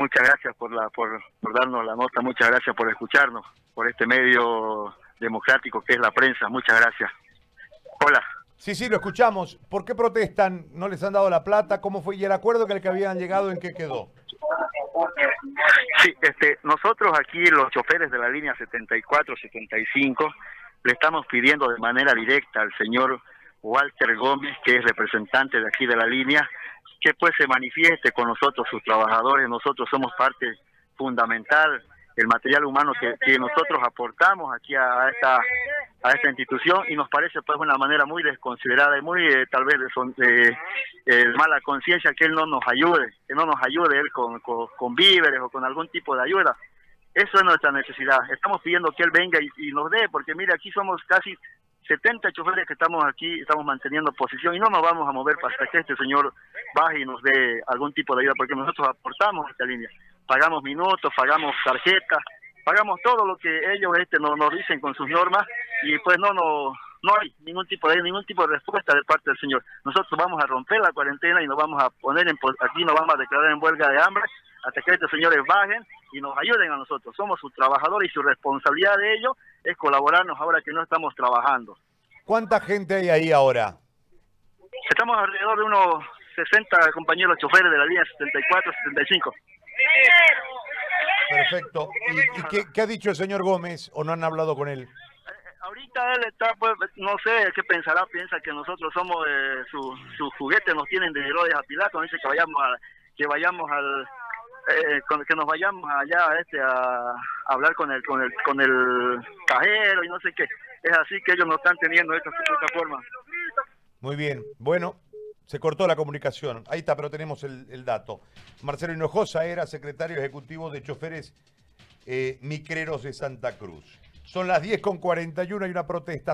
Muchas gracias por, la, por, por darnos la nota, muchas gracias por escucharnos, por este medio democrático que es la prensa. Muchas gracias. Hola. Sí, sí, lo escuchamos. ¿Por qué protestan? ¿No les han dado la plata? ¿Cómo fue? ¿Y el acuerdo que el que habían llegado en qué quedó? Sí, este, nosotros aquí, los choferes de la línea 74-75, le estamos pidiendo de manera directa al señor Walter Gómez, que es representante de aquí de la línea, que pues se manifieste con nosotros, sus trabajadores. Nosotros somos parte fundamental el material humano que, nosotros aportamos aquí a, esta a esta institución y nos parece pues una manera muy desconsiderada y muy eh, tal vez de, eh, mala conciencia que él no nos ayude, que no nos ayude él con, con, víveres o con algún tipo de ayuda. Eso es nuestra necesidad. Estamos pidiendo que él venga y, nos dé, porque mire, aquí somos casi 70 choferes que estamos aquí, estamos manteniendo posición y no nos vamos a mover hasta que este señor baje y nos dé algún tipo de ayuda, porque nosotros aportamos esta línea. Pagamos minutos, pagamos tarjetas, pagamos todo lo que ellos este nos, nos dicen con sus normas y pues no no no hay ningún tipo de ningún tipo de respuesta de parte del señor. Nosotros vamos a romper la cuarentena y nos vamos a poner en aquí nos vamos a declarar en huelga de hambre hasta que estos señores bajen y nos ayuden a nosotros. Somos sus trabajadores y su responsabilidad de ello es colaborarnos ahora que no estamos trabajando. ¿Cuánta gente hay ahí ahora? Estamos alrededor de unos 60 compañeros choferes de la línea 74, 75. Perfecto. ¿Y, qué, ha dicho el señor Gómez o no han hablado con él? Él está, pues, no sé qué pensará, piensa que nosotros somos eh, su, su juguete, nos tienen de Herodes a Pilato, dice que vayamos a, que vayamos al, eh, que nos vayamos allá este, a, hablar con el, con el, con el cajero y no sé qué. Es así que ellos nos están teniendo esta, esta forma. Muy bien, bueno, se cortó la comunicación. Ahí está, pero tenemos el, dato. Marcelo Hinojosa era secretario ejecutivo de choferes eh, micreros de Santa Cruz. Son las 10 con 41, hay una protesta.